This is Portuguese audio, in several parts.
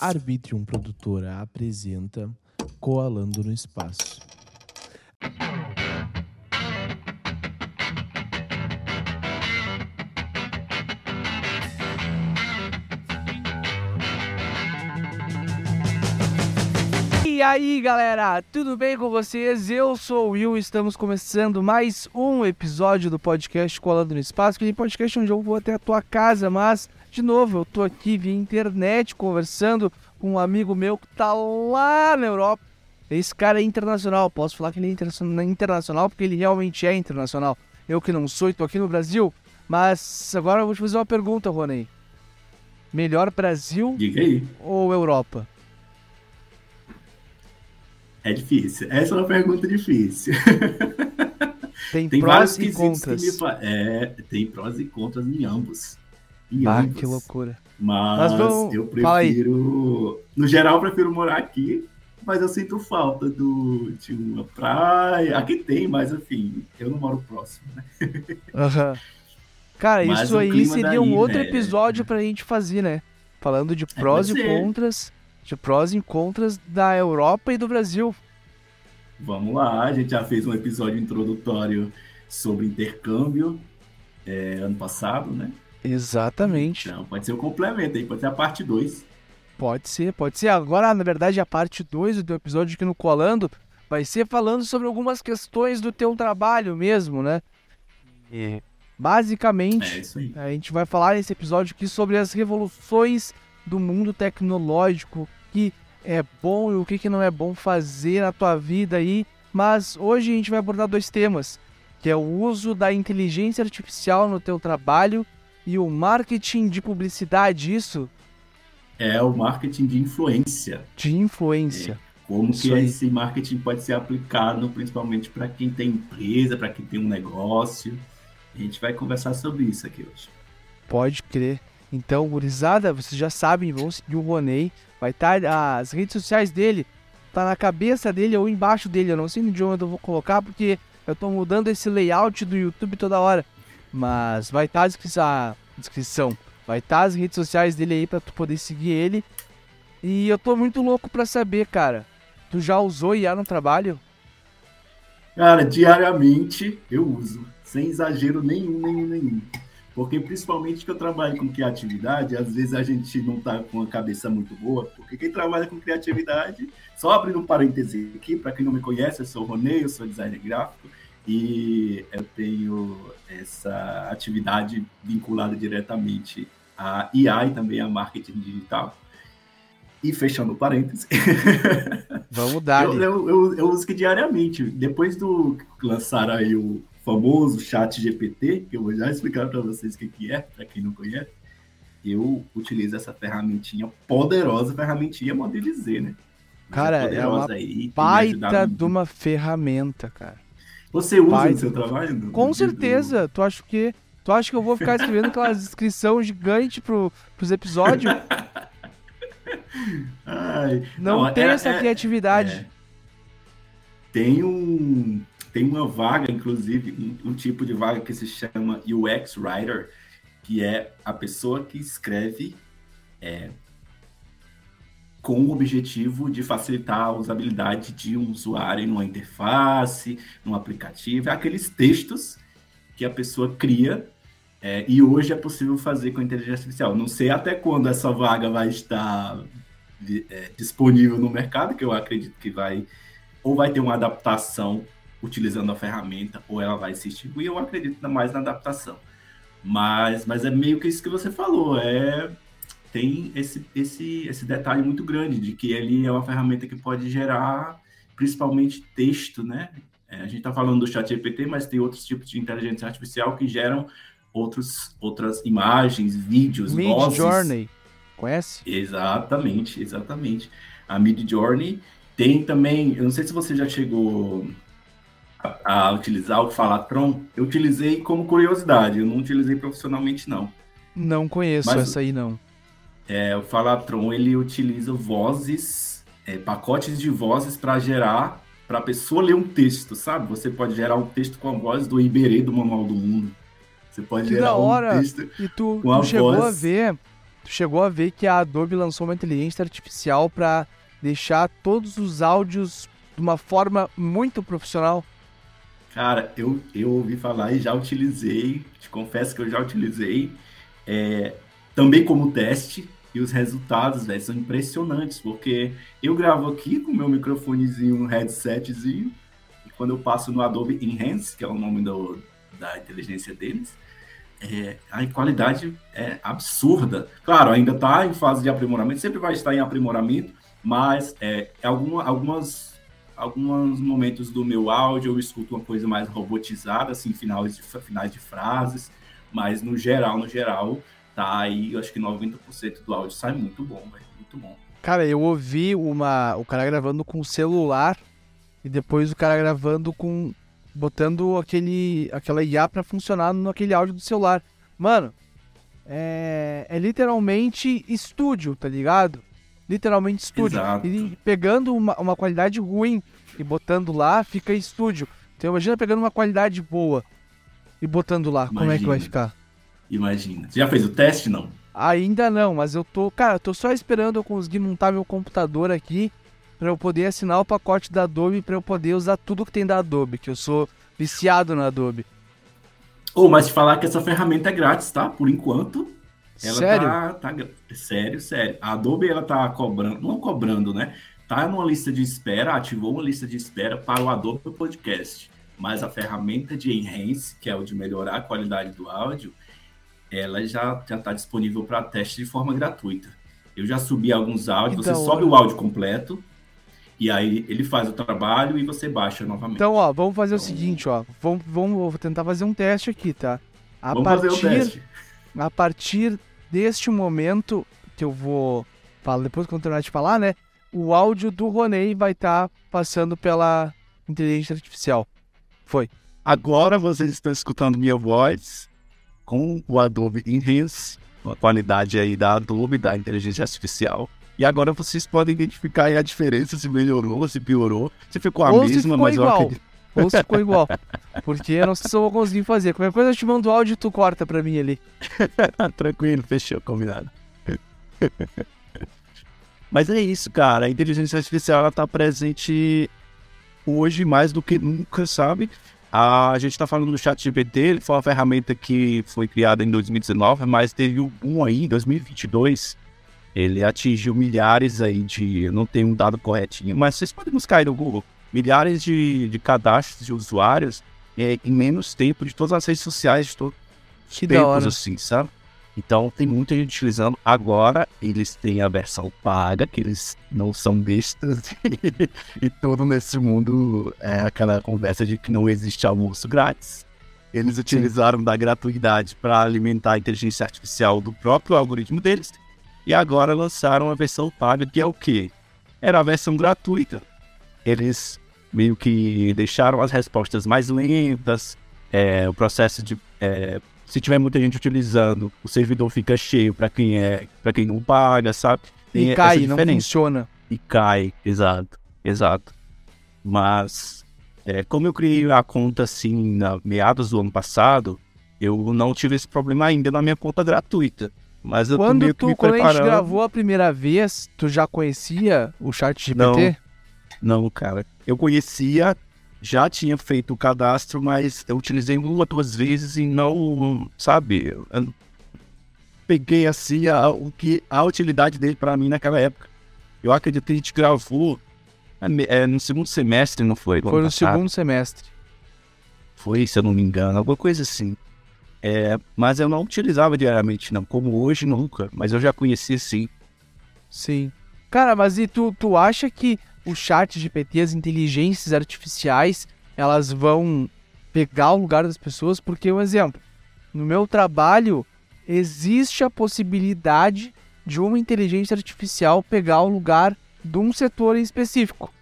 Arbitrium Produtora apresenta Coalando no Espaço. Aí galera, tudo bem com vocês? Eu sou o Will, estamos começando mais um episódio do podcast Colando no Espaço, aquele podcast onde eu vou até a tua casa, mas, de novo, eu tô aqui via internet conversando com um amigo meu que tá lá na Europa. Esse cara é internacional, posso falar que ele é interna- internacional porque ele realmente é internacional. Eu que não sou e tô aqui no Brasil, mas agora eu vou te fazer uma pergunta, Ronei. Melhor Brasil ou Europa? É difícil. Essa é uma pergunta difícil. Tem, Tem prós e contras. me. É, tem prós e contras em ambos. Em Ah, ambos. que loucura. Mas Mas vamos- eu prefiro. No geral, eu prefiro morar aqui, mas eu sinto falta do, de uma praia. Aqui tem, mas enfim, eu não moro próximo, né? Aham. Cara, Mas isso aí seria um daí, outro né? episódio pra gente fazer, né? Falando de prós e pode ser. De prós e contras da Europa e do Brasil. Vamos lá, a gente já fez um episódio introdutório sobre intercâmbio é, ano passado, né? Exatamente. Então, pode ser o complemento aí, pode ser a parte 2. Pode ser, pode ser. Agora, na verdade, a parte 2 do teu episódio aqui no Colando vai ser falando sobre algumas questões do teu trabalho mesmo, né? E basicamente, É isso aí. A gente vai falar nesse episódio aqui sobre as revoluções do mundo tecnológico, que é bom e o que que não é bom fazer na tua vida aí. Mas hoje a gente vai abordar dois temas, que é o uso da inteligência artificial no teu trabalho e o marketing de publicidade, isso É o marketing de influência. de influência. Como Isso que aí. esse marketing pode ser aplicado, principalmente para quem tem empresa, para quem tem um negócio. A gente vai conversar sobre isso aqui hoje. Pode crer. Então, gurizada, vocês já sabem, vão seguir o Ronei. Vai estar as redes sociais dele, tá na cabeça dele ou embaixo dele. Eu não sei de onde eu vou colocar, porque eu tô mudando esse layout do YouTube toda hora. Mas vai estar a, descri- a descrição. Vai estar as redes sociais dele aí pra tu poder seguir ele. E eu tô muito louco pra saber, cara. Tu já usou IA no trabalho? Cara, diariamente eu uso, sem exagero nenhum, nenhum, nenhum. Porque principalmente que eu trabalho com criatividade, às vezes a gente não tá com a cabeça muito boa, porque quem trabalha com criatividade, só abrindo um parêntese aqui, para quem não me conhece, eu sou o Ronei, eu sou designer gráfico e eu tenho essa atividade vinculada diretamente a IA e também a marketing digital. E fechando parênteses, Vamos dar. eu, eu, eu, eu uso que diariamente. Depois do que lançaram aí o famoso chat GPT, que eu vou já explicar para vocês o que, que é, para quem não conhece, eu utilizo essa ferramentinha poderosa, ferramentinha modo de dizer, né? Mas Cara, é poderosa uma aí, Baita de uma ferramenta, cara. Você usa baita no seu trabalho? no- Com certeza. Tu acha que tu acha que eu vou ficar escrevendo aquelas descrição gigante pro, pros episódios? Ai, Não, tem é- essa é- criatividade. É. Tem um tem uma vaga, inclusive, um, um tipo de vaga que se chama UX Writer, que é a pessoa que escreve é, com o objetivo de facilitar a usabilidade de um usuário numa interface, num aplicativo, é aqueles textos que a pessoa cria é, e hoje é possível fazer com inteligência artificial. Não sei até quando essa vaga vai estar é, disponível no mercado, que eu acredito que vai ou vai ter uma adaptação utilizando a ferramenta, ou ela vai se extinguir, eu acredito mais na adaptação. Mas, mas é meio que isso que você falou, é tem esse, esse, esse detalhe muito grande de que ele é uma ferramenta que pode gerar principalmente texto, né? É, a gente está falando do chat GPT, mas tem outros tipos de inteligência artificial que geram outros, outras imagens, vídeos, Mid vozes. Journey. Conhece? Exatamente, exatamente. A Mid Journey tem também, eu não sei se você já chegou a, utilizar o Falatron. Eu utilizei como curiosidade, eu não utilizei profissionalmente não. Não conheço Mas- essa aí não. É, o Falatron ele utiliza vozes, é, pacotes de vozes para gerar, para a pessoa ler um texto, sabe? Você pode gerar um texto com a voz do Iberê do Manual do Mundo. Você pode Que gerar hora! um texto E tu, Com a tu chegou voz. a ver tu chegou a ver que a Adobe lançou uma inteligência artificial para deixar todos os áudios de uma forma muito profissional? Cara, eu, eu ouvi falar e já utilizei, te confesso que eu já utilizei, é, também como teste, e os resultados, véio, são impressionantes, porque eu gravo aqui com meu microfonezinho, um headsetzinho, e quando eu passo no Adobe Enhance, que é o nome do, da inteligência deles, é, a qualidade é absurda. Claro, ainda está em fase de aprimoramento, sempre vai estar em aprimoramento, mas é alguma, algumas alguns momentos do meu áudio eu escuto uma coisa mais robotizada, assim, finais de, finais de frases, mas no geral, no geral, tá aí, eu acho que 90% do áudio sai muito bom, velho, muito bom. Cara, eu ouvi uma, o cara gravando com celular e depois o cara gravando com botando aquele aquela IA para funcionar naquele áudio do celular. Mano, é, é literalmente estúdio, tá ligado? Literalmente estúdio. Exato. E pegando uma, uma qualidade ruim e botando lá, fica estúdio. Então imagina pegando uma qualidade boa e botando lá, imagina. como é que vai ficar? Imagina. Você já fez o teste, não? Ainda não, mas eu tô, cara, eu tô só esperando eu conseguir montar meu computador aqui para eu poder assinar o pacote da Adobe para eu poder usar tudo que tem da Adobe, que eu sou viciado na Adobe. Ô, oh, mas te falar que essa ferramenta é grátis, tá? Por enquanto. Ela sério? Tá, tá, sério, sério. A Adobe ela tá cobrando, não cobrando, né? Tá numa lista de espera, ativou uma lista de espera para o Adobe Podcast. Mas a ferramenta de Enhance, que é o de melhorar a qualidade do áudio, ela já já está disponível para teste de forma gratuita. Eu já subi alguns áudios, então, você sobe o áudio completo e aí ele faz o trabalho e você baixa novamente. Então, ó, vamos fazer então, o seguinte, ó, vamos, vamos vou tentar fazer um teste aqui, tá? A vamos partir, fazer o teste a partir deste momento que eu vou falar, depois que eu terminar de falar, né? O áudio do Ronei vai estar tá passando pela inteligência artificial. Foi. Agora vocês estão escutando minha voz com o Adobe Enhance, a qualidade aí da Adobe, da inteligência artificial. E agora vocês podem identificar a diferença, se melhorou, se piorou, se ficou a Ou mesma, mas igual. eu acredito ou se ficou igual. Porque eu não sei se eu vou conseguir fazer. Qualquer coisa eu te mando áudio e tu corta pra mim ali. Tranquilo, fechou, combinado. Mas é isso, cara. A inteligência artificial ela tá presente hoje mais do que nunca, sabe? A gente está falando do chat GPT, ele foi uma ferramenta que foi criada em 2019, mas teve um aí em 2022. Ele atingiu milhares aí de... Eu não tenho um dado corretinho, mas vocês podem buscar aí no Google milhares de, de cadastros de usuários é, em menos tempo de todas as redes sociais, de todos os tempos, assim, sabe? Então tem muita gente utilizando. Agora eles têm a versão paga, que eles não são bestas. e todo nesse mundo é aquela conversa de que não existe almoço grátis. Eles utilizaram Sim. da gratuidade para alimentar a inteligência artificial do próprio algoritmo deles. E agora lançaram a versão paga, que é o quê? Era a versão gratuita. Eles meio que deixaram as respostas mais lentas, é, o processo de é, se tiver muita gente utilizando, o servidor fica cheio para quem é, para quem não paga, sabe? Tem e cai, não funciona. E cai, exato, exato. Mas é, como eu criei a conta assim na meados do ano passado, eu não tive esse problema ainda na minha conta gratuita. Mas eu quando meio tu, que quando preparando. a gente gravou a primeira vez, tu já conhecia o chat GPT? Não, não, cara. Eu conhecia, já tinha feito o cadastro, mas eu utilizei uma, duas vezes e não, sabe? Peguei assim a, o que, a utilidade dele para mim naquela época. Eu acredito que a gente gravou é, é no segundo semestre, não foi? Foi no passado. segundo semestre. Foi, se eu não me engano, alguma coisa assim. É, mas eu não utilizava diariamente, não. Como hoje, nunca. Mas eu já conhecia sim. Sim. Cara, mas e tu, tu acha que o chat GPT, as inteligências artificiais, elas vão pegar o lugar das pessoas, porque, um exemplo, no meu trabalho existe a possibilidade de uma inteligência artificial pegar o lugar de um setor em específico.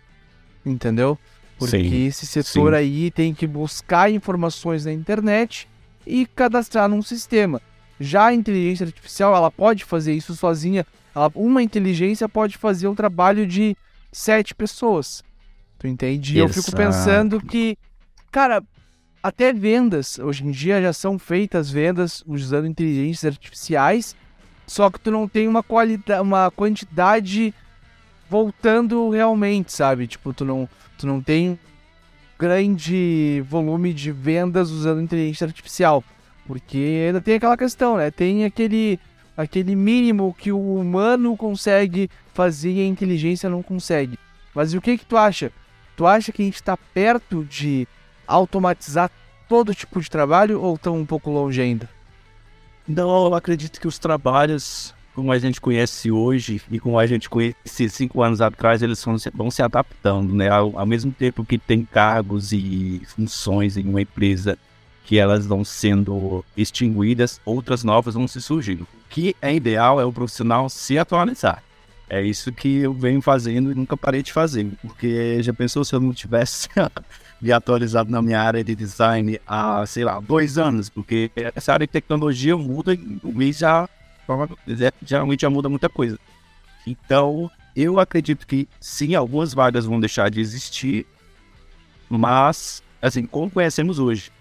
Entendeu? Porque sim, esse setor sim. aí tem que buscar informações na internet e cadastrar num sistema. Já a inteligência artificial, ela pode fazer isso sozinha. Ela, uma inteligência pode fazer o trabalho de sete pessoas. Tu entende? E eu fico pensando que, cara, até vendas, hoje em dia já são feitas vendas usando inteligências artificiais só que tu não tem uma qualidade, uma quantidade voltando realmente, sabe? Tipo, tu não, tu não tem grande volume de vendas usando inteligência artificial, porque ainda tem aquela questão, né? Tem aquele aquele mínimo que o humano consegue fazer e a inteligência não consegue. Mas o que que tu acha? Tu acha que a gente está perto de automatizar todo tipo de trabalho ou estão um pouco longe ainda? Não, eu acredito que os trabalhos como a gente conhece hoje e como a gente conhecia cinco anos atrás, eles vão se, vão se adaptando, né? Ao, ao, mesmo tempo que tem cargos e funções em uma empresa que elas vão sendo extinguidas, outras novas vão se surgindo. O que é ideal é o profissional se atualizar. É isso que eu venho fazendo e nunca parei de fazer, porque já pensou se eu não tivesse me atualizado na minha área de design há, sei lá, dois anos, porque essa área de tecnologia muda em um mês já, geralmente já muda muita coisa. Então, eu acredito que sim, algumas vagas vão deixar de existir, mas, assim, como conhecemos hoje.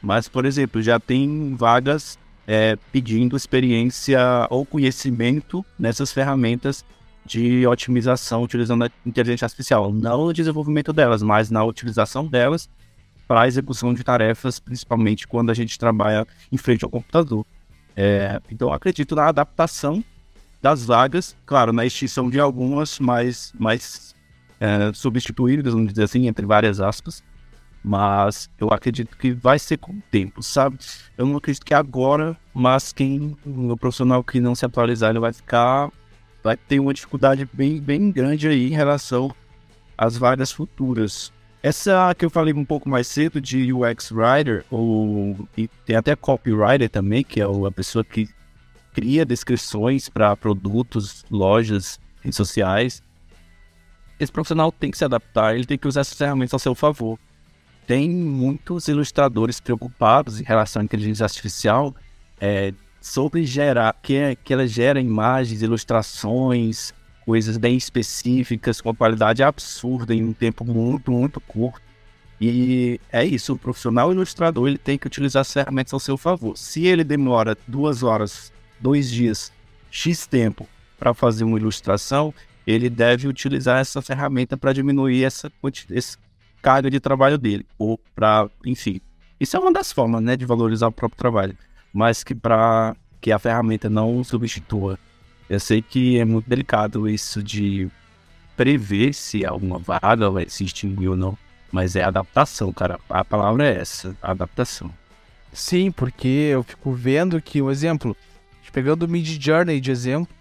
Mas, por exemplo, já tem vagas é, pedindo experiência ou conhecimento nessas ferramentas de otimização utilizando a inteligência artificial, não no desenvolvimento delas, mas na utilização delas para a execução de tarefas, principalmente quando a gente trabalha em frente ao computador. É, então, acredito na adaptação das vagas, claro, na extinção de algumas, mas, mas é, substituídas, vamos dizer assim, entre várias aspas. Mas eu acredito que vai ser com o tempo, sabe? Eu não acredito que agora, mas quem, o profissional que não se atualizar, ele vai ficar vai ter uma dificuldade bem, bem grande aí em relação às vagas futuras. Essa que eu falei um pouco mais cedo de UX Writer, ou e tem até Copywriter também, que é a pessoa que cria descrições para produtos, lojas, redes sociais. Esse profissional tem que se adaptar, ele tem que usar essas ferramentas ao seu favor. Tem muitos ilustradores preocupados em relação à inteligência artificial, é, sobre gerar, que, que ela gera imagens, ilustrações, coisas bem específicas, com qualidade absurda em um tempo muito, muito curto. E é isso, o profissional ilustrador ele tem que utilizar as ferramentas ao seu favor. Se ele demora duas horas, dois dias, X tempo para fazer uma ilustração, ele deve utilizar essa ferramenta para diminuir essa, essa carga de trabalho dele. Ou para, enfim. Isso é uma das formas né, de valorizar o próprio trabalho mas que para que a ferramenta não substitua. Eu sei que é muito delicado isso de prever se alguma vaga vai se extinguir ou não, mas é adaptação, cara. A palavra é essa, adaptação. Sim, porque eu fico vendo que, um exemplo, pegando o Mid Journey de exemplo,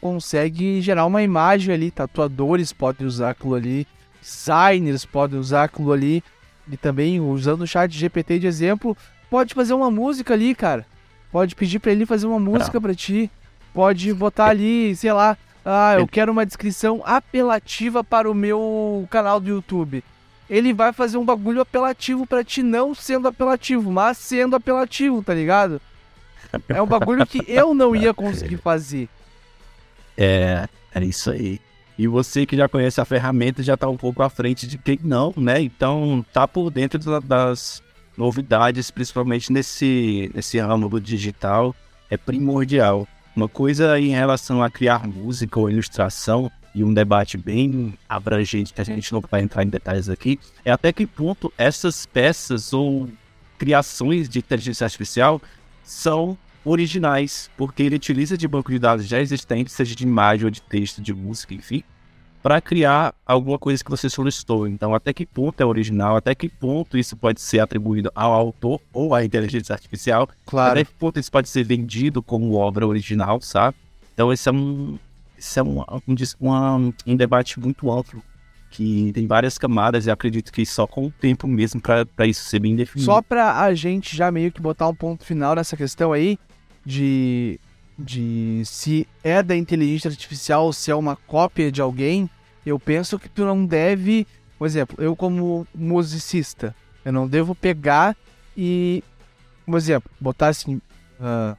consegue gerar uma imagem ali, tatuadores podem usar aquilo ali, designers podem usar aquilo ali, e também usando o chat GPT de exemplo, pode fazer uma música ali, cara. Pode pedir para ele fazer uma música para ti. Pode botar ali, sei lá, ah, eu quero uma descrição apelativa para o meu canal do YouTube. Ele vai fazer um bagulho apelativo para ti, não sendo apelativo, mas sendo apelativo, tá ligado? É um bagulho que eu não ia conseguir fazer. É, é isso aí. E você que já conhece a ferramenta já tá um pouco à frente de quem não, né? Então tá por dentro das, novidades, principalmente nesse, nesse ramo do digital, é primordial. Uma coisa em relação a criar música ou ilustração, e um debate bem abrangente que a gente não vai entrar em detalhes aqui, é até que ponto essas peças ou criações de inteligência artificial são originais, porque ele utiliza de banco de dados já existentes, seja de imagem ou de texto, de música, enfim, para criar alguma coisa que você solicitou. Então, até que ponto é original, até que ponto isso pode ser atribuído ao autor ou à inteligência artificial, claro. até que ponto isso pode ser vendido como obra original, sabe? Então, esse é um, esse é um, um, um debate muito amplo que tem várias camadas e acredito que só com o tempo mesmo para isso ser bem definido. Só para a gente já meio que botar um ponto final nessa questão aí de de se é da inteligência artificial ou se é uma cópia de alguém, eu penso que tu não deve, por exemplo, eu como musicista, eu não devo pegar e, por exemplo, botar assim, uh,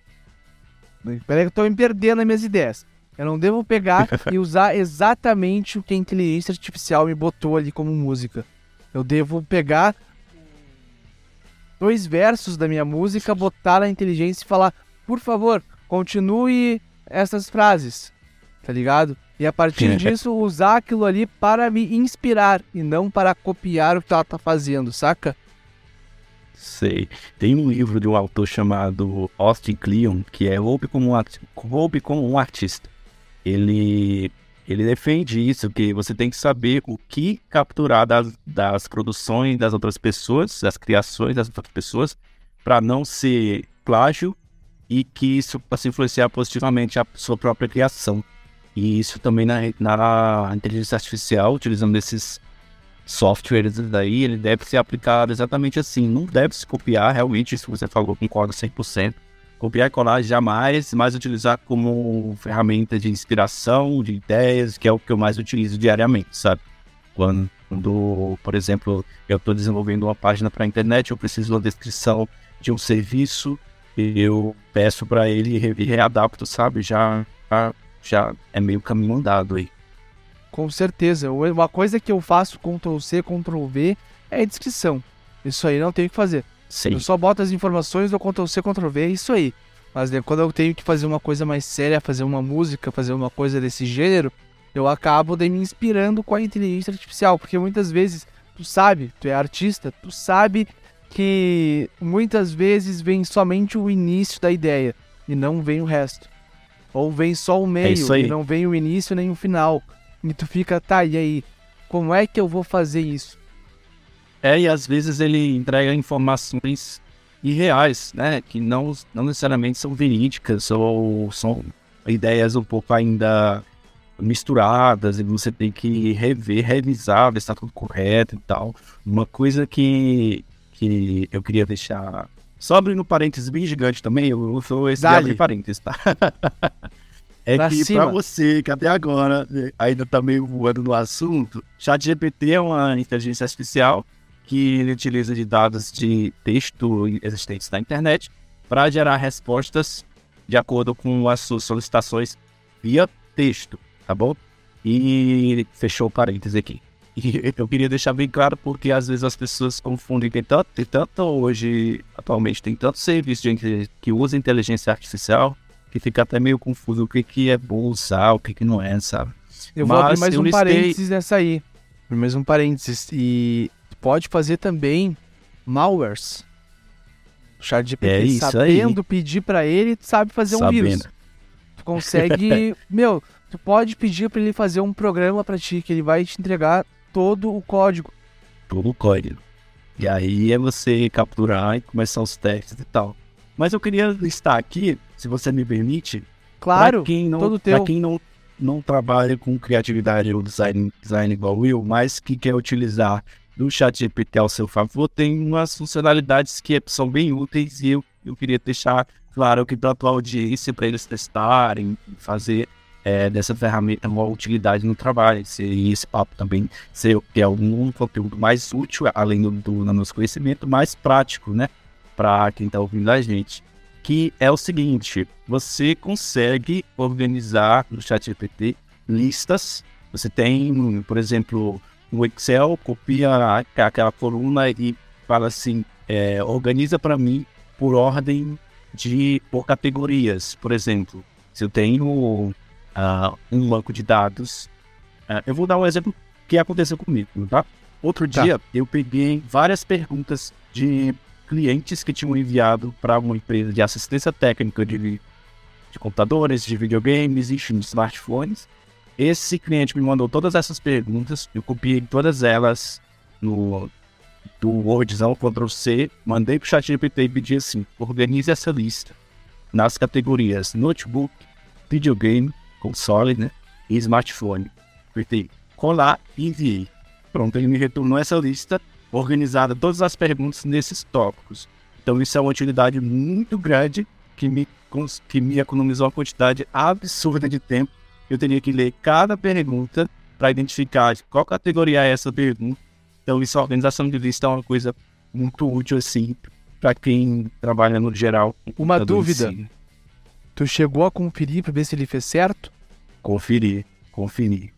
peraí que eu tô me perdendo nas minhas ideias. Eu não devo pegar e usar exatamente o que a inteligência artificial me botou ali como música. Eu devo pegar dois versos da minha música, botar na inteligência e falar, por favor, continue essas frases, tá ligado? E a partir disso, usar aquilo ali para me inspirar e não para copiar o que ela tá fazendo, saca? Sei. Tem um livro de um autor chamado Austin Kleon, que é Roube como um, Roube como um artista. Ele, ele defende isso, que você tem que saber o que capturar das, das produções das outras pessoas, das criações das outras pessoas, para não ser plágio e que isso possa influenciar positivamente a sua própria criação. E isso também na, na inteligência artificial, utilizando esses softwares daí, ele deve ser aplicado exatamente assim. Não deve se copiar, realmente, isso que você falou, concordo 100%. Copiar e colar jamais, mas utilizar como ferramenta de inspiração, de ideias, que é o que eu mais utilizo diariamente, sabe? Quando, por exemplo, eu estou desenvolvendo uma página para a internet, eu preciso de uma descrição de um serviço, eu peço para ele e readapto, sabe? Já, já, é meio caminho andado aí. Com certeza. Uma coisa que eu faço Ctrl C, Ctrl V é a descrição. Isso aí não tenho o que fazer. Sim. Eu só boto as informações do Ctrl C, Ctrl V, é isso aí. Mas né, quando eu tenho que fazer uma coisa mais séria, fazer uma música, fazer uma coisa desse gênero, eu acabo daí me inspirando com a inteligência artificial, porque muitas vezes tu sabe, tu é artista, tu sabe que muitas vezes vem somente o início da ideia e não vem o resto. Ou vem só o meio aí. e não vem o início nem o final. E tu fica, tá, e aí? Como é que eu vou fazer isso? É, e às vezes ele entrega informações irreais, né? Que não, não necessariamente são verídicas ou são ideias um pouco ainda misturadas e você tem que rever, revisar, ver se está tudo correto e tal. Uma coisa que, que eu queria deixar. Só abrindo parênteses bem gigante também, eu sou esse abrir parênteses, tá? é Pra que pra você que até agora né, ainda tá meio voando no assunto, ChatGPT é uma inteligência artificial que ele utiliza de dados de texto existentes na internet para gerar respostas de acordo com as suas solicitações via texto, tá bom? E fechou o parênteses aqui. E eu queria deixar bem claro porque às vezes as pessoas confundem, tem tanto, tem tanto hoje, atualmente tem tanto serviço de, que usa inteligência artificial que fica até meio confuso o que, que é bom usar, o que, que não é, sabe? Eu vou abrir mais um listei- parênteses nessa aí. Mais um parênteses. E pode fazer também malwares. O chat GPT É isso aí. sabendo pedir pra ele, tu sabe fazer um vírus. Sabendo. Tu consegue. meu, tu pode pedir pra ele fazer um programa pra ti, que ele vai te entregar todo o código. todo o código. E aí é você capturar e começar os testes e tal. Mas eu queria listar aqui, se você me permite, Claro, pra quem não, todo pra teu. quem não, não trabalha com criatividade ou design, design igual eu, mas que quer utilizar do chat GPT ao seu favor, tem umas funcionalidades que são bem úteis e eu, eu queria deixar claro que para a tua audiência, para eles testarem, fazer é, dessa ferramenta uma utilidade no trabalho, e esse papo também ser ter algum conteúdo mais útil, além do, do no nosso conhecimento, mais prático, né? Para quem está ouvindo a gente. Que é o seguinte: você consegue organizar no ChatGPT listas. Você tem, por exemplo, no Excel, copia aquela coluna e fala assim: é, organiza para mim por ordem de por categorias. Por exemplo, se eu tenho ah, um banco de dados, ah, eu vou dar um exemplo que aconteceu comigo, tá? Outro Tá. dia eu peguei várias perguntas de clientes que tinham enviado para uma empresa de assistência técnica de, de computadores, de videogames, enfim, de smartphones. Esse cliente me mandou todas essas perguntas, eu copiei todas elas no do Wordzão Ctrl C, mandei pro ChatGPT e pedi assim: organize essa lista nas categorias notebook, videogame, console, né, e smartphone. Apertei colar e enviei. Pronto, ele me retornou essa lista organizada todas as perguntas nesses tópicos. Então isso é uma utilidade muito grande que me, que me economizou uma quantidade absurda de tempo. Eu teria que ler cada pergunta para identificar de qual categoria é essa pergunta. Então isso, a organização de lista é uma coisa muito útil assim para quem trabalha no geral. Uma dúvida. si. Tu chegou a conferir pra ver se ele fez certo? Conferir, conferir.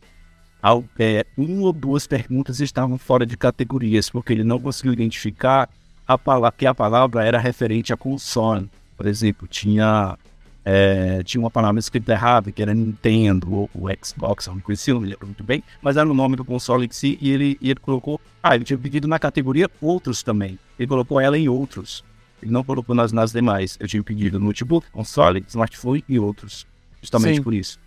Ao, é, uma ou duas perguntas estavam fora de categorias, porque ele não conseguiu identificar a palavra, que a palavra era referente a console. Por exemplo, tinha é, tinha uma palavra escrita errada, que era Nintendo ou, ou Xbox, não conhecia, não me lembro muito bem, mas era o nome do console em si, e ele, e ele colocou, ah, ele tinha pedido na categoria outros também, ele colocou ela em outros, ele não colocou nas, nas demais, eu tinha pedido notebook, console, smartphone e outros, justamente Sim. por isso.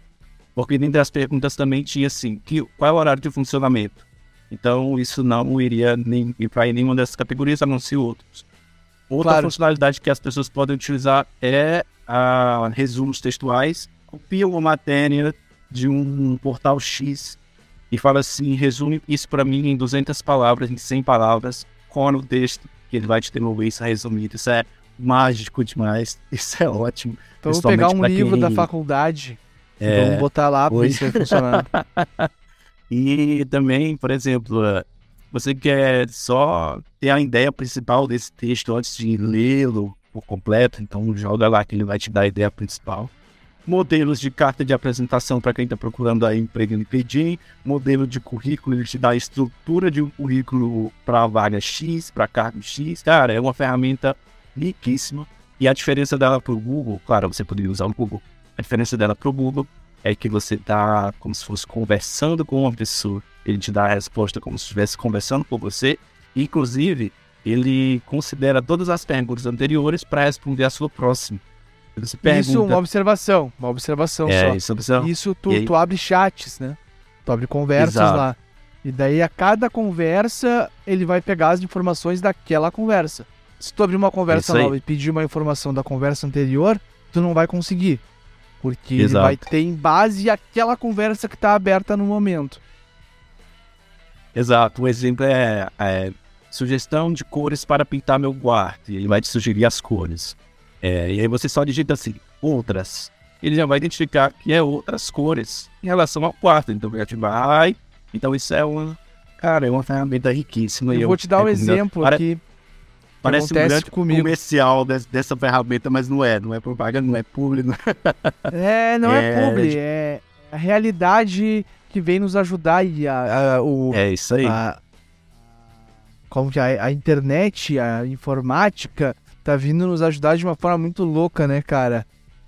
Porque dentro das perguntas também tinha assim, que, qual é o horário de funcionamento? Então isso não iria nem, ir para nenhuma dessas categorias, a não ser outros. Outra Claro. funcionalidade que as pessoas podem utilizar é a resumos textuais. Copia uma matéria de um portal X e fala assim, resume isso para mim em 200 palavras, em 100 palavras, com o texto que ele vai te devolver isso resumido. Isso é mágico demais, isso é ótimo. Então eu vou pegar um livro quem- da faculdade e É, vamos botar lá se vai funcionar. E também, por exemplo, eh, você quer só ter a ideia principal desse texto antes de lê-lo por completo, então joga lá que ele vai te dar a ideia principal. Modelos de carta de apresentação para quem está procurando aí emprego no LinkedIn, modelo de currículo, ele te dá a estrutura de um currículo para vaga X, para cargo X. Cara, é uma ferramenta riquíssima. E a diferença dela para o Google, claro, você poderia usar o Google. A diferença dela para o Google é que você está como se fosse conversando com uma pessoa. Ele te dá a resposta como se estivesse conversando com você. Inclusive, ele considera todas as perguntas anteriores para responder a sua próxima. Você pergunta. Isso, uma observação, uma observação é, só. isso, observa- Isso tu, tu abre chats, né? Tu abre conversas Exato. lá. E daí a cada conversa ele vai pegar as informações daquela conversa. Se tu abrir uma conversa nova e pedir uma informação da conversa anterior, tu não vai conseguir. Porque ele Exato. vai ter em base aquela conversa que tá aberta no momento. Exato. Um exemplo é, é sugestão de cores para pintar meu quarto. E ele vai te sugerir as cores. É, e aí você só digita assim, outras. Ele já vai identificar que é outras cores em relação ao quarto. Então ele vai. Então isso é uma. Cara, é uma ferramenta riquíssima. e Eu vou te dar um exemplo Pare- aqui. Parece um grande comigo. comercial des- dessa ferramenta, mas não é. Não é propaganda, não é público. É, não é, É, publi, de- é a realidade que vem nos ajudar e a, a- o, É isso aí. a, como que a, a internet, a informática tá vindo nos ajudar de uma forma muito louca, né, cara?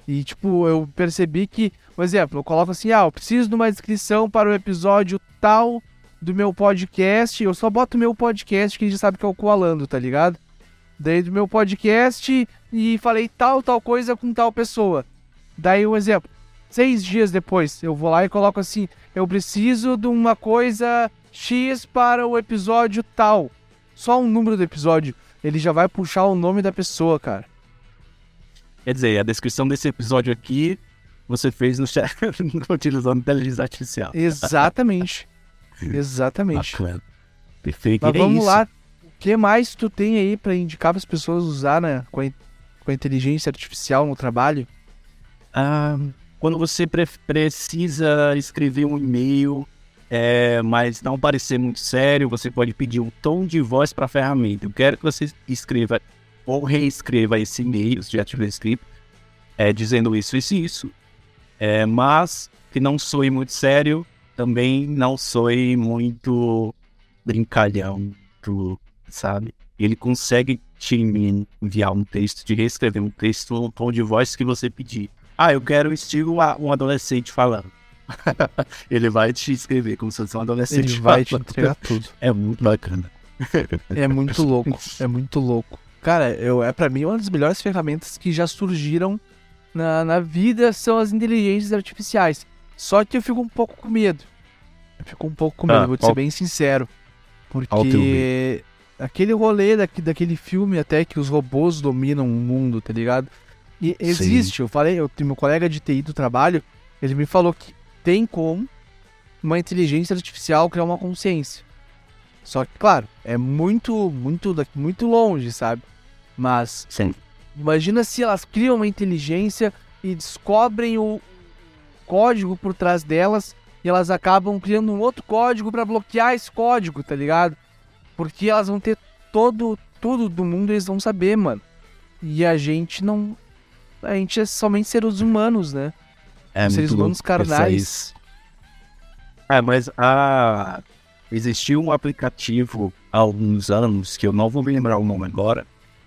E tipo, eu percebi que, por exemplo, eu coloco assim, ah, eu preciso de uma descrição para o episódio tal do meu podcast, eu só boto meu podcast que a gente sabe que é o Coalando, tá ligado? Daí do meu podcast e falei tal, tal coisa com tal pessoa. Daí um exemplo. Seis dias depois, eu vou lá e coloco assim: eu preciso de uma coisa X para o episódio tal. Só um número do episódio. Ele já vai puxar o nome da pessoa, cara. Quer dizer, a descrição desse episódio aqui você fez no chat, utilizando inteligência artificial. Exatamente. Exatamente. Bacana. Perfeito. Mas é vamos isso. lá. O que mais tu tem aí pra indicar para as pessoas usar né, com, a, com a inteligência artificial no trabalho? Ah, quando você pre- precisa escrever um e-mail, é, mas não parecer muito sério, você pode pedir um tom de voz para a ferramenta. Eu quero que você escreva ou reescreva esse e-mail, tiver escrito, é, dizendo isso, isso e isso. É, mas que não soe muito sério, também não soe muito brincalhão, tu- sabe? Ele consegue te enviar um texto, te reescrever um texto no tom de voz que você pedir. Ah, eu quero estilo um adolescente falando. ele vai te escrever como se fosse um adolescente Ele vai te entregar tudo. É muito bacana. É muito louco. É muito louco. Cara, eu, é para mim uma das melhores ferramentas que já surgiram na, na vida são as inteligências artificiais. Só que eu fico um pouco com medo. Eu fico um pouco com medo, Ah, vou te ser bem sincero. Teu Porque aquele rolê daqui, daquele filme até que os robôs dominam o mundo, tá ligado? E existe, eu falei, eu tenho meu colega de TI do trabalho, ele me falou que tem como uma inteligência artificial criar uma consciência. Só que, claro, é muito, muito, muito longe, sabe? Mas Sim. imagina se elas criam uma inteligência e descobrem o código por trás delas e elas acabam criando um outro código pra bloquear esse código, tá ligado? Porque elas vão ter todo, tudo do mundo, eles vão saber, mano. E a gente não. A gente é somente seres humanos, né? É Seres humanos carnais. É, mas ah, existiu um aplicativo há alguns anos, que eu não vou me lembrar o nome agora,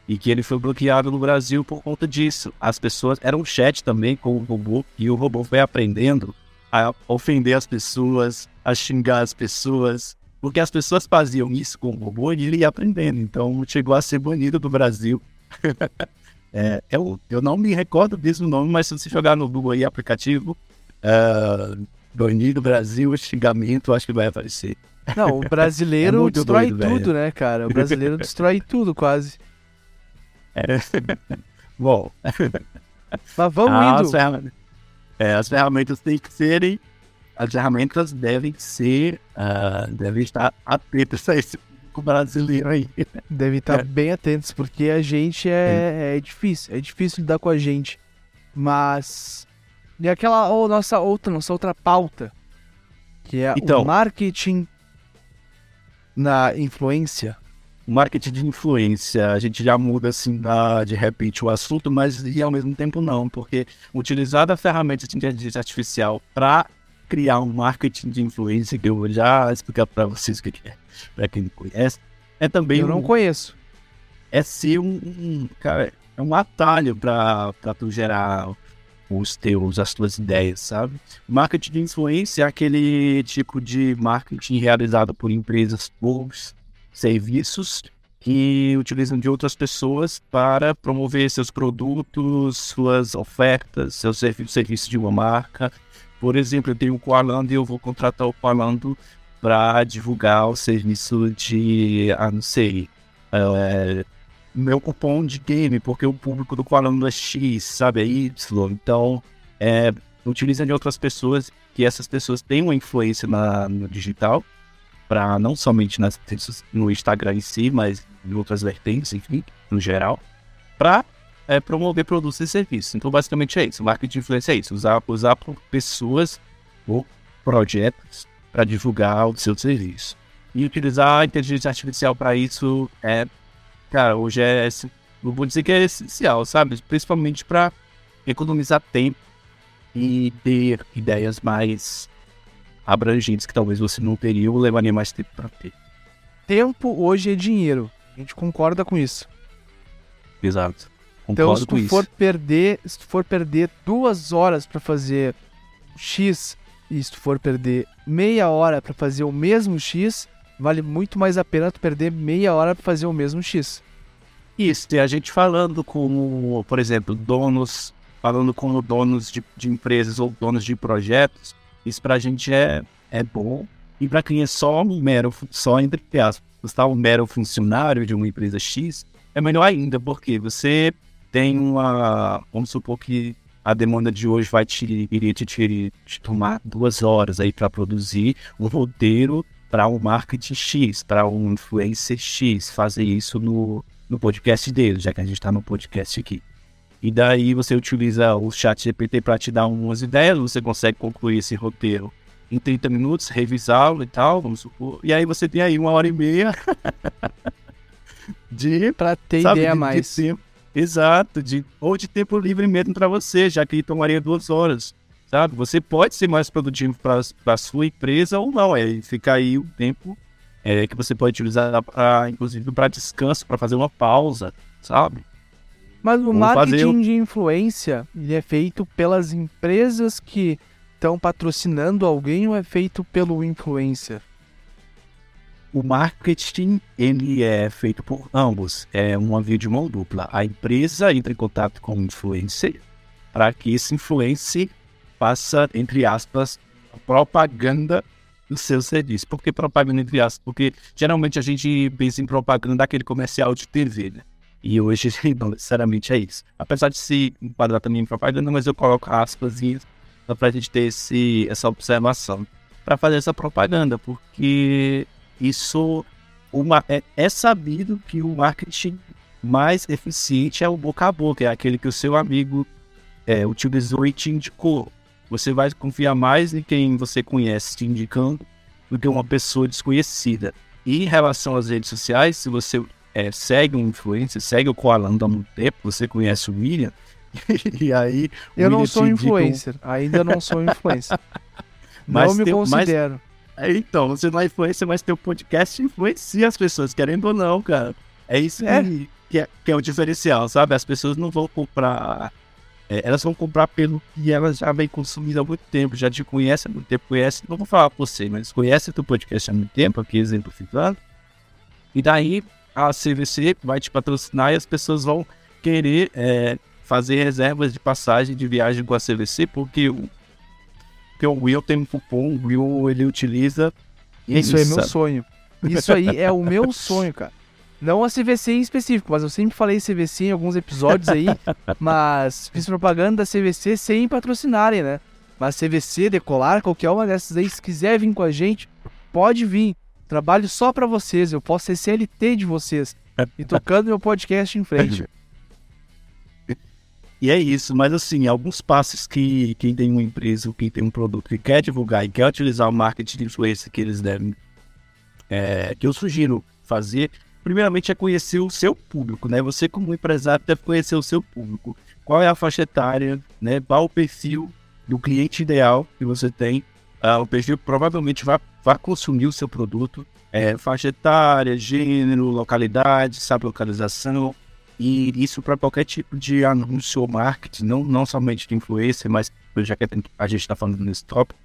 e que ele foi bloqueado no Brasil por conta disso. As pessoas. Era um chat também com o robô e o robô foi aprendendo a ofender as pessoas, a xingar as pessoas, porque as pessoas faziam isso com o robô e ele ia aprendendo. Então chegou a ser banido do Brasil. é, eu, eu não me recordo mesmo o nome, mas se você jogar no Google aí aplicativo, uh, banido Brasil, xingamento, acho que vai aparecer. Não, o brasileiro é destrói doido, tudo, velho. né, cara? O brasileiro destrói tudo quase. É. Bom. Mas vamos ah, indo. As ferramentas, é, as ferramentas têm que serem. As ferramentas devem ser. Uh, devem estar atentas a esse brasileiro aí. Devem estar é. bem atentos, porque a gente é, é difícil. É difícil lidar com a gente. Mas. E aquela ou nossa outra, nossa outra pauta. Que é então, o marketing na influência? Marketing de influência, a gente já muda assim da, de repente o assunto, mas e ao mesmo tempo não, porque utilizar a ferramenta de inteligência artificial para criar um marketing de influência, que eu vou já explicar para vocês o que é, para quem não conhece, é também. Eu um, não conheço. É ser um, um cara, é um atalho para tu gerar os teus, as tuas ideias, sabe? Marketing de influência é aquele tipo de marketing realizado por empresas ou serviços que utilizam de outras pessoas para promover seus produtos, suas ofertas, seus serviços de uma marca. Por exemplo, eu tenho o Coalando e eu vou contratar o Coalando para divulgar o serviço de, ah, não sei, é, meu cupom de game, porque o público do Qualando é X, sabe? É Y. Então, é, utiliza de outras pessoas, que essas pessoas têm uma influência na, no digital, para não somente nas, no Instagram em si, mas em outras vertentes, enfim, no geral, para é, promover produtos e serviços. Então, basicamente é isso. Marketing de influência é isso. Usar, usar pessoas ou projetos para divulgar o seu serviço. E utilizar a inteligência artificial para isso é cara, hoje é, eu vou dizer que é essencial, sabe? Principalmente para economizar tempo e ter ideias mais abrangentes que talvez você não teria ou levaria mais tempo para ter. Tempo hoje é dinheiro. A gente concorda com isso. Exato. Então, se tu for isso. perder, se tu for perder duas horas para fazer X e se tu for perder meia hora para fazer o mesmo X, vale muito mais a pena tu perder meia hora para fazer o mesmo X. Isso, e a gente falando com, por exemplo, donos, falando com donos de, de empresas ou donos de projetos, isso para a gente é, é bom. E para quem é só um mero, só entre aspas, tá, um mero funcionário de uma empresa X, é melhor ainda, porque você tem uma. Vamos supor que a demanda de hoje vai te, iria te, te, te tomar duas horas aí para produzir um roteiro para um marketing X, para um influencer X, fazer isso no, no podcast dele, já que a gente está no podcast aqui. E daí você utiliza o chat GPT para te dar umas ideias, você consegue concluir esse roteiro em 30 minutos, revisá-lo e tal, vamos supor. E aí você tem aí uma hora e meia de... Para ter sabe, ideia de, mais. De tempo, exato, de, ou de tempo livre mesmo para você, já que tomaria duas horas sabe? Você pode ser mais produtivo para a sua empresa ou não, é ficar aí o tempo é, que você pode utilizar, pra, inclusive, para descanso, para fazer uma pausa, sabe? Mas o marketing fazer... de influência ele é feito pelas empresas que estão patrocinando alguém ou é feito pelo influencer? O marketing ele é feito por ambos, é uma via de mão dupla. A empresa entra em contato com o influencer para que esse influencer faça, entre aspas, propaganda do seu serviço. Por que propaganda, entre aspas? Porque geralmente a gente pensa em propaganda daquele comercial de TV, né? E hoje não necessariamente é isso. Apesar de se enquadrar também em propaganda, mas eu coloco aspas para a gente ter esse, essa observação. Para fazer essa propaganda, porque isso uma, é, é sabido que o marketing mais eficiente é o boca a boca, é aquele que o seu amigo é, utilizou e te indicou você vai confiar mais em quem você conhece te indicando do que uma pessoa desconhecida. E em relação às redes sociais, se você é, segue um influencer, segue o Koalando há muito tempo, você conhece o William, e aí. Eu não sou influencer, um... ainda não sou influencer. mas não me tem, considero. Mas... É, então, você não é influencer, mas teu podcast influencia as pessoas, querendo ou não, cara. É isso é. que. que é, que é o diferencial, sabe? As pessoas não vão comprar. é, elas vão comprar pelo que elas já vêm consumindo há muito tempo, já te conhecem há muito tempo, conhecem, não vou falar pra você, mas conhecem o podcast há muito tempo, aqui exemplificando. E daí a CVC vai te patrocinar e as pessoas vão querer é, fazer reservas de passagem de viagem com a CVC, porque o, porque o Will tem um cupom, o Will ele utiliza. Isso é meu sonho. Isso aí é o meu sonho, cara. Não a CVC em específico, mas eu sempre falei CVC em alguns episódios aí, mas fiz propaganda da CVC sem patrocinarem, né? Mas CVC, Decolar, qualquer uma dessas aí, se quiser vir com a gente, pode vir. Trabalho só pra vocês, eu posso ser CLT de vocês. E tocando meu podcast em frente. E é isso, mas assim, alguns passos que quem tem uma empresa quem tem um produto que quer divulgar e quer utilizar o marketing de influência que eles devem, é, que eu sugiro fazer, primeiramente é conhecer o seu público, né? Você como empresário deve conhecer o seu público. Qual é a faixa etária, né? Qual o perfil do cliente ideal que você tem. Ah, o perfil provavelmente vai, vai consumir o seu produto. É, faixa etária, gênero, localidade, sabe, localização. E isso para qualquer tipo de anúncio ou marketing, não, não somente de influência, mas já que a gente está falando nesse tópico,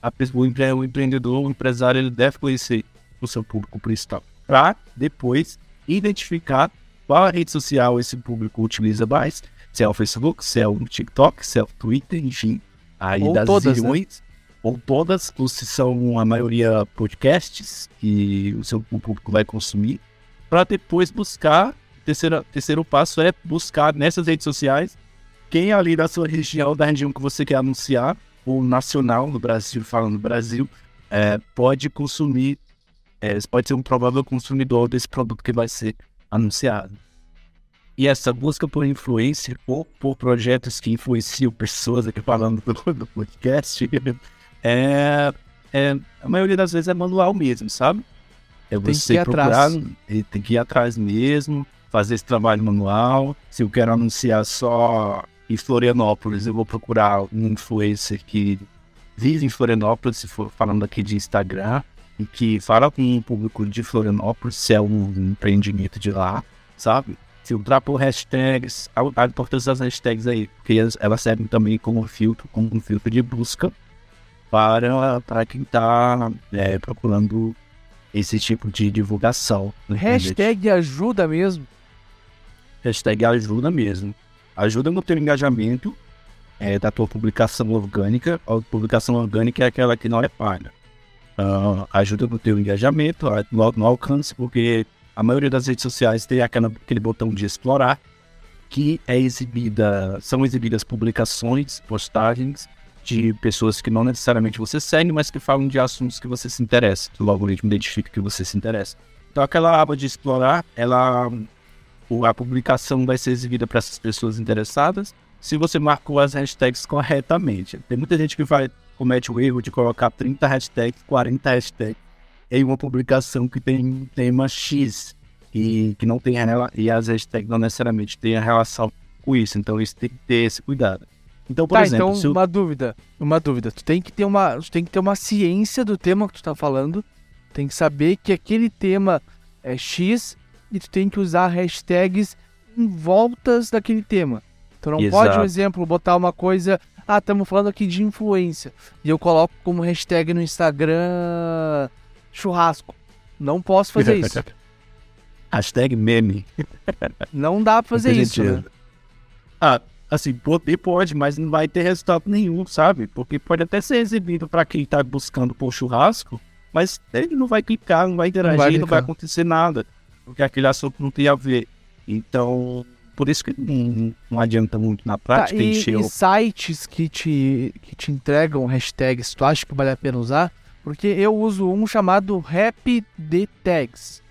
a pessoa, o, empre, o empreendedor, o empresário, ele deve conhecer o seu público principal. Para depois identificar qual a rede social esse público utiliza mais, se é o Facebook, se é o TikTok, se é o Twitter, enfim. Aí Ou das todas, né? ou todas, ou se são a maioria podcasts que o seu público vai consumir, para depois buscar. Terceiro, terceiro passo é buscar nessas redes sociais quem ali da sua região, da região que você quer anunciar, ou nacional no Brasil, falando do Brasil, é, pode consumir, é, pode ser um provável consumidor desse produto que vai ser anunciado. E essa busca por influência ou por projetos que influenciam pessoas aqui falando do, do podcast, é, é, a maioria das vezes é manual mesmo, sabe? É que você ir procurar, atrás. tem que ir atrás mesmo, fazer esse trabalho manual. Se eu quero anunciar só em Florianópolis, eu vou procurar um influencer que vive em Florianópolis, se for falando aqui de Instagram, e que fala com o público de Florianópolis, se é um empreendimento de lá, sabe? Filtrar por hashtags, a, a importância das hashtags aí, porque elas, elas servem também como filtro, como um filtro de busca para, para quem está procurando esse tipo de divulgação. internet. Hashtag ajuda mesmo. Hashtag ajuda mesmo. Ajuda no teu engajamento é, da tua publicação orgânica. A publicação orgânica é aquela que não é paga. Ah, ajuda no teu engajamento, no, no alcance, porque a maioria das redes sociais tem aquela, aquele botão de explorar, que é exibida, são exibidas publicações, postagens de pessoas que não necessariamente você segue, mas que falam de assuntos que você se interessa, o algoritmo identifica que você se interessa. Então aquela aba de explorar, ela a publicação vai ser exibida para essas pessoas interessadas se você marcou as hashtags corretamente. Tem muita gente que vai, comete o erro de colocar 30 hashtags, 40 hashtags em uma publicação que tem um tema X e que não tem e as hashtags não necessariamente têm a relação com isso. Então isso tem que ter esse cuidado. Então, por tá, exemplo, então o- uma dúvida, uma dúvida. Tu tem que ter uma, tu tem que ter uma ciência do tema que tu tá falando. Tem que saber que aquele tema é X e tu tem que usar hashtags em voltas daquele tema. Tu não pode, Exato. um exemplo, botar uma coisa, ah, estamos falando aqui de influência e eu coloco como hashtag no Instagram churrasco. Não posso fazer isso. hashtag meme. Não dá pra fazer Não isso, né? Ah, assim, poder pode, mas não vai ter resultado nenhum, sabe? Porque pode até ser exibido para quem tá buscando por churrasco, mas ele não vai clicar, não vai interagir, não vai, clicar. acontecer nada, porque aquele assunto não tem a ver. Então, por isso que não, não adianta muito na Tá, prática e, encher e o... sites que te, que te entregam hashtags, tu acha que vale a pena usar? Porque eu uso um chamado Rap de Tags.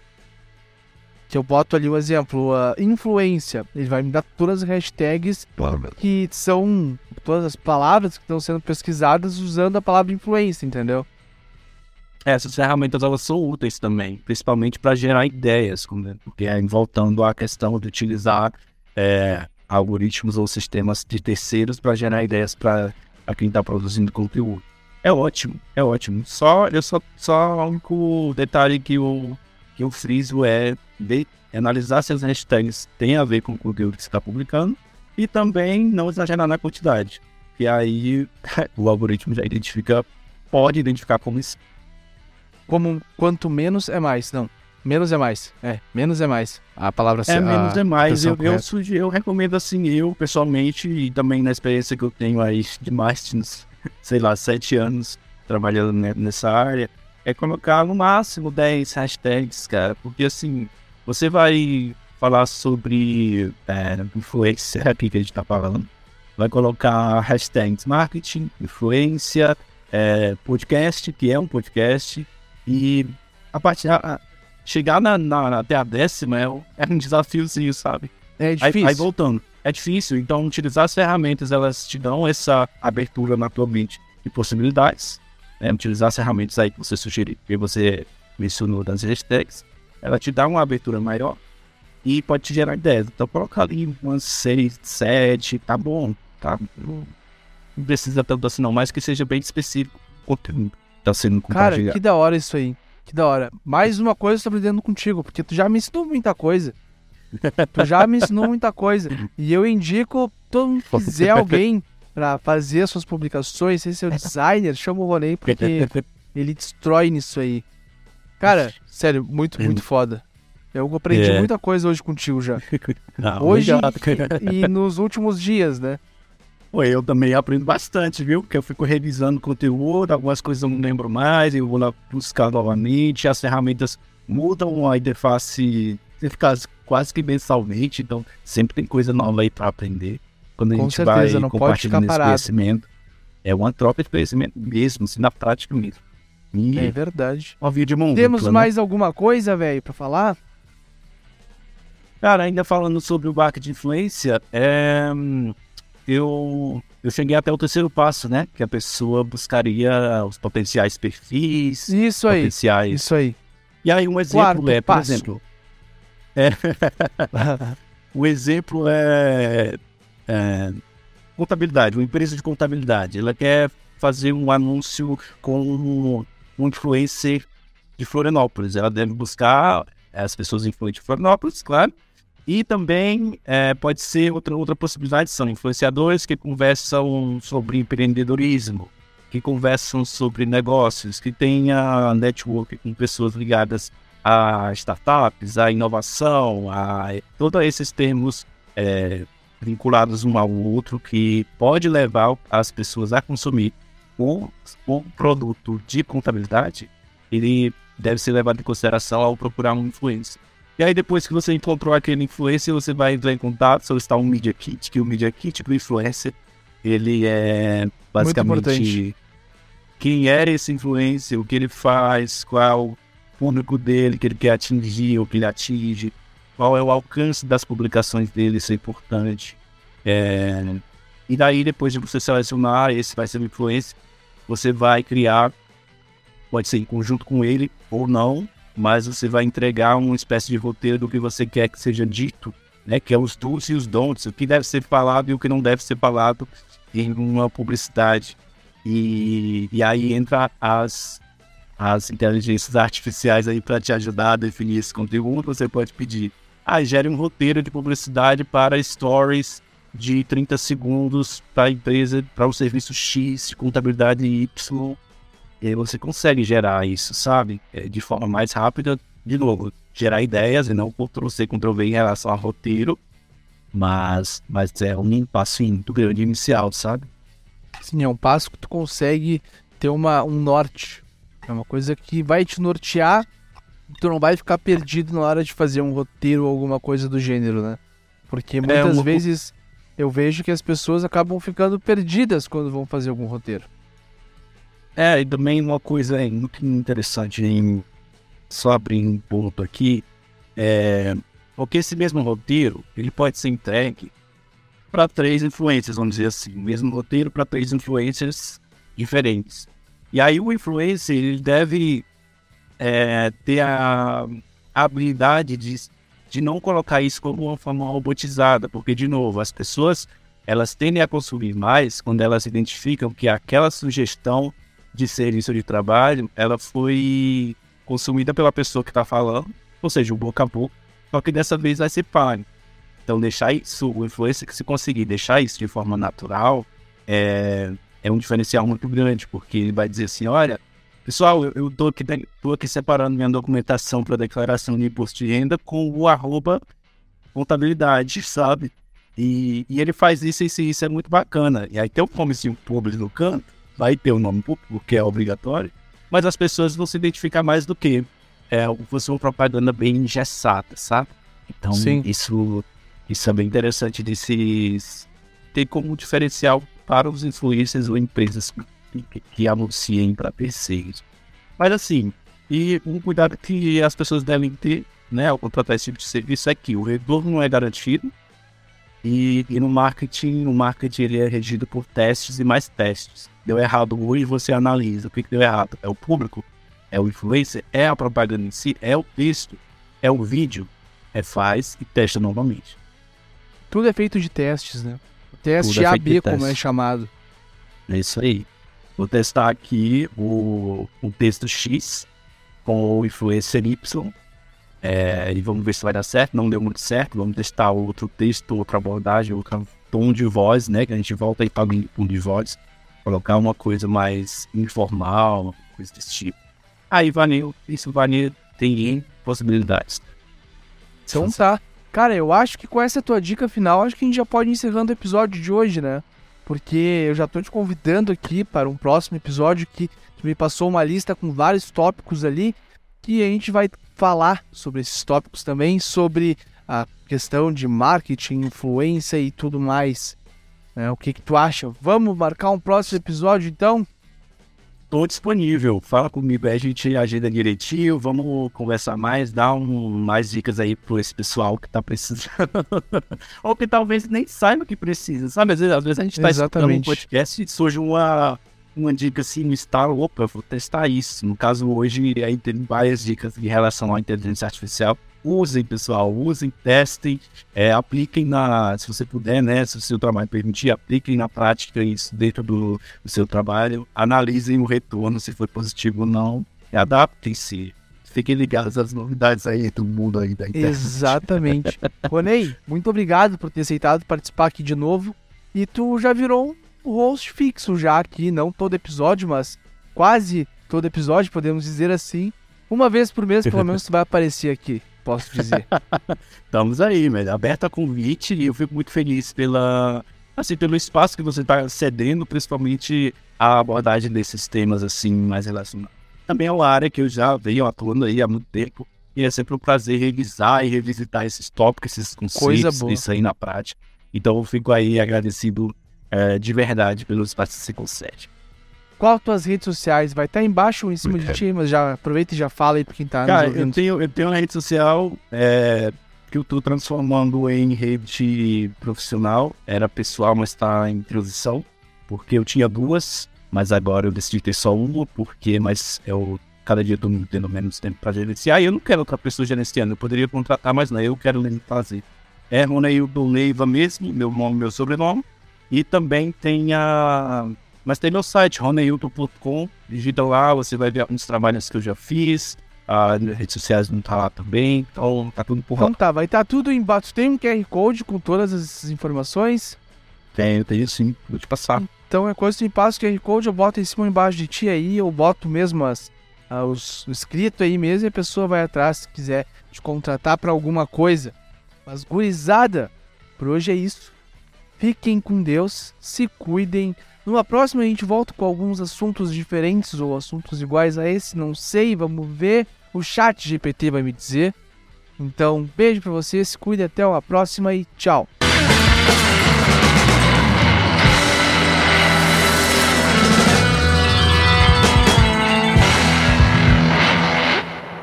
Que eu boto ali o exemplo, a influência. Ele vai me dar todas as hashtags que são todas as palavras que estão sendo pesquisadas usando a palavra influência, entendeu? Essas ferramentas elas são úteis também, principalmente para gerar ideias, como- porque é voltando à questão de utilizar é, algoritmos ou sistemas de terceiros para gerar ideias para quem está produzindo conteúdo. É ótimo, é ótimo. Só eu só, só o único detalhe que eu, que eu friso é ver, analisar se as hashtags têm a ver com o conteúdo que você está publicando e também não exagerar na quantidade. E aí o algoritmo já identifica, pode identificar como. Como quanto menos é mais, não. Menos é mais. É, menos é mais. A palavra É, menos é mais. Eu, eu, sugiro, eu recomendo assim, eu pessoalmente, e também na experiência que eu tenho aí de mais de, uns, sei lá, sete anos trabalhando ne- nessa área, é colocar no máximo 10 hashtags, cara. Porque assim, você vai falar sobre é, influência aqui que a gente tá falando. Vai colocar hashtags marketing, influência, é, podcast, que é um podcast, e a partir. a- chegar na, na- até a décima é, um- é um desafiozinho, sabe? É Aí, difícil. aí voltando, é difícil, então utilizar as ferramentas, elas te dão essa abertura na tua mente de possibilidades. Né? Utilizar as ferramentas aí que você sugeriu, que você mencionou das hashtags, ela te dá uma abertura maior e pode te gerar ideias. Então coloca ali umas seis, sete, tá bom, tá? Não precisa tanto assim não, mas que seja bem específico o conteúdo tá sendo Cara, compartilhado. que da hora isso aí. Que da hora. Mais uma coisa eu tô aprendendo contigo, porque tu já me ensinou muita coisa. Tu já me ensinou muita coisa. E eu indico, todo mundo que quiser alguém pra fazer as suas publicações, se seu designer, chama o Ronei, porque ele destrói nisso aí. Cara, sério, muito, muito foda. Eu aprendi É. muita coisa hoje contigo já. Ah, Hoje cara. e nos últimos dias, né? Eu também aprendo bastante, viu? Porque eu fico revisando conteúdo, algumas coisas eu não lembro mais, eu vou lá buscar novamente, as ferramentas mudam a interface eficaz quase que mensalmente, então sempre tem coisa nova aí para aprender. Quando a Com gente certeza, vai não pode compartilhando ficar esse parado. conhecimento, é uma troca de conhecimento mesmo, assim, na prática mesmo. E É verdade. uma via de mão Temos dupla, né? mais alguma coisa, velho, pra falar? Cara, ainda falando sobre o marketing de influência, é, hum, eu, eu cheguei até o terceiro passo, né? Que a pessoa buscaria os potenciais perfis, Isso aí. potenciais. Isso aí. E aí um exemplo Quarto é, por passo. exemplo, é, o exemplo é, é contabilidade, uma empresa de contabilidade. Ela quer fazer um anúncio com um, um influencer de Florianópolis. Ela deve buscar as pessoas influentes de Florianópolis, claro. E também é, pode ser outra, outra possibilidade, são influenciadores que conversam sobre empreendedorismo, que conversam sobre negócios, que tenha network com pessoas ligadas a startups, a inovação, a todos esses termos é, vinculados um ao outro que pode levar as pessoas a consumir o, o produto de contabilidade, ele deve ser levado em consideração ao procurar um influencer. E aí depois que você encontrou aquele influencer, você vai entrar em contato, solicitar um Media Kit, que o Media Kit do influencer, ele é basicamente quem é esse influencer, o que ele faz, qual o público dele que ele quer atingir, o que ele atinge, qual é o alcance das publicações dele, isso é importante. É, E daí, depois de você selecionar, esse vai ser o influencer, você vai criar, pode ser em conjunto com ele ou não, mas você vai entregar uma espécie de roteiro do que você quer que seja dito, né? Que é os do's e os don'ts, o que deve ser falado e o que não deve ser falado em uma publicidade. E, e aí entra as, as inteligências artificiais aí para te ajudar a definir esse conteúdo. Você pode pedir, ah, gere um roteiro de publicidade para stories de 30 segundos para a empresa, para o serviço X de contabilidade Y. E aí você consegue gerar isso, sabe? É, de forma mais rápida, de novo, gerar ideias e não Ctrl-C, Ctrl-V em relação ao roteiro. Mas, mas é um passo muito grande inicial, sabe? Sim, é um passo que tu consegue ter uma, um norte. É uma coisa que vai te nortear. Tu não vai ficar perdido na hora de fazer um roteiro ou alguma coisa do gênero, né? Porque muitas uma- vezes eu vejo que as pessoas acabam ficando perdidas quando vão fazer algum roteiro. É, e também uma coisa muito interessante em só abrir um ponto aqui, é porque esse mesmo roteiro, ele pode ser entregue para três influências, vamos dizer assim, o mesmo roteiro para três influências diferentes. E aí o influencer, ele deve é, ter a habilidade de, de não colocar isso como uma forma robotizada, porque, de novo, as pessoas, elas tendem a consumir mais quando elas identificam que aquela sugestão de serviço de trabalho, ela foi consumida pela pessoa que está falando, ou seja, o boca a boca, só que dessa vez vai ser pago. Então, deixar isso, o influencer que se conseguir deixar isso de forma natural, é, é um diferencial muito grande, porque ele vai dizer assim: olha, pessoal, eu, eu tô, aqui, tô aqui separando minha documentação para declaração de imposto de renda com o arroba contabilidade, sabe? E, e ele faz isso e isso é muito bacana. E aí tem o comecinho público no canto, vai ter o nome público, que é obrigatório, mas as pessoas vão se identificar mais do que é, fosse uma propaganda bem engessada, sabe? Então, Sim. isso isso é bem interessante de se ter como diferencial para os influencers ou empresas que, que anunciem para terceiros. Mas assim, e um cuidado que as pessoas devem ter né, ao contratar esse tipo de serviço é que o retorno não é garantido e, e, no marketing, o marketing ele é regido por testes e mais testes. Deu errado hoje, você analisa o que, que deu errado. É o público? É o influencer? É a propaganda em si? É o texto? É o vídeo? Refaz e testa novamente. Tudo é feito de testes, né? Teste é AB, como é chamado. É isso aí. Vou testar aqui o, o texto X com o influencer Y. É, e vamos ver se vai dar certo. Não deu muito certo. Vamos testar outro texto, outra abordagem, outro tom de voz, né? Que a gente volta aí para o tom de voz. Colocar uma coisa mais informal, coisa desse tipo. Aí, Vanil, isso, Vanil, tem possibilidades. Então tá. Cara, eu acho que com essa tua dica final, acho que a gente já pode ir encerrando o episódio de hoje, né? Porque eu já tô te convidando aqui para um próximo episódio que me passou uma lista com vários tópicos ali que a gente vai falar sobre esses tópicos também, sobre a questão de marketing, influência e tudo mais. É, o que, que tu acha? Vamos marcar um próximo episódio então? Estou disponível. Fala comigo aí, a gente agenda direitinho. Vamos conversar mais, dar um, mais dicas aí para esse pessoal que está precisando. Ou que talvez nem saiba que precisa, sabe? Às vezes, às vezes a gente está escutando um podcast e surge uma, uma dica assim no estado, opa, vou testar isso. No caso, hoje aí tem várias dicas em relação à inteligência artificial usem, pessoal, usem, testem, é, apliquem na, se você puder, né, se o seu trabalho permitir, apliquem na prática isso dentro do, do seu trabalho, analisem o retorno, se foi positivo ou não, adaptem-se, fiquem ligados às novidades aí do mundo aí da internet. Exatamente. Ronei, muito obrigado por ter aceitado participar aqui de novo, e tu já virou um host fixo já aqui, não todo episódio, mas quase todo episódio, podemos dizer assim. Uma vez por mês, pelo menos, tu vai aparecer aqui posso dizer. Estamos aí, velho. Aberto a convite e eu fico muito feliz pela, assim, pelo espaço que você está cedendo, principalmente a abordagem desses temas assim mais relacionados. Também é uma área que eu já venho atuando aí há muito tempo e é sempre um prazer revisar e revisitar esses tópicos, esses conceitos, isso aí na prática. Então eu fico aí agradecido é, de verdade pelo espaço que você concede. Qual tuas redes sociais? Vai estar tá embaixo ou em cima de ti, mas já aproveita e já fala aí pra quem tá Cara, nos ouvindo. Eu tenho, eu tenho uma rede social é, que eu tô transformando em rede profissional. Era pessoal, mas tá em transição. Porque eu tinha duas, mas agora eu decidi ter só uma, porque mas eu cada dia tô tendo menos tempo para gerenciar. E eu não quero outra pessoa gerenciando. Eu poderia contratar, mas não, eu quero fazer. É Roneildo Leiva mesmo, meu nome, meu sobrenome. E também tem a mas tem meu site, roneilton.com. Digita lá, você vai ver alguns trabalhos que eu já fiz. As redes sociais não tá lá também. Então tá tudo por lá. Então tá, vai estar tá tudo embaixo. Tem um QR Code com todas as informações? Tenho, tenho sim. Vou te passar. Então é coisa que me passa o QR Code, eu boto em cima ou embaixo de ti aí, eu boto mesmo as, os, o escrito aí mesmo e a pessoa vai atrás se quiser te contratar para alguma coisa. Mas gurizada, por hoje é isso. Fiquem com Deus, se cuidem. Numa próxima a gente volta com alguns assuntos diferentes ou assuntos iguais a esse, não sei, vamos ver. O chat GPT vai me dizer. Então, beijo para vocês, cuide até a próxima e tchau.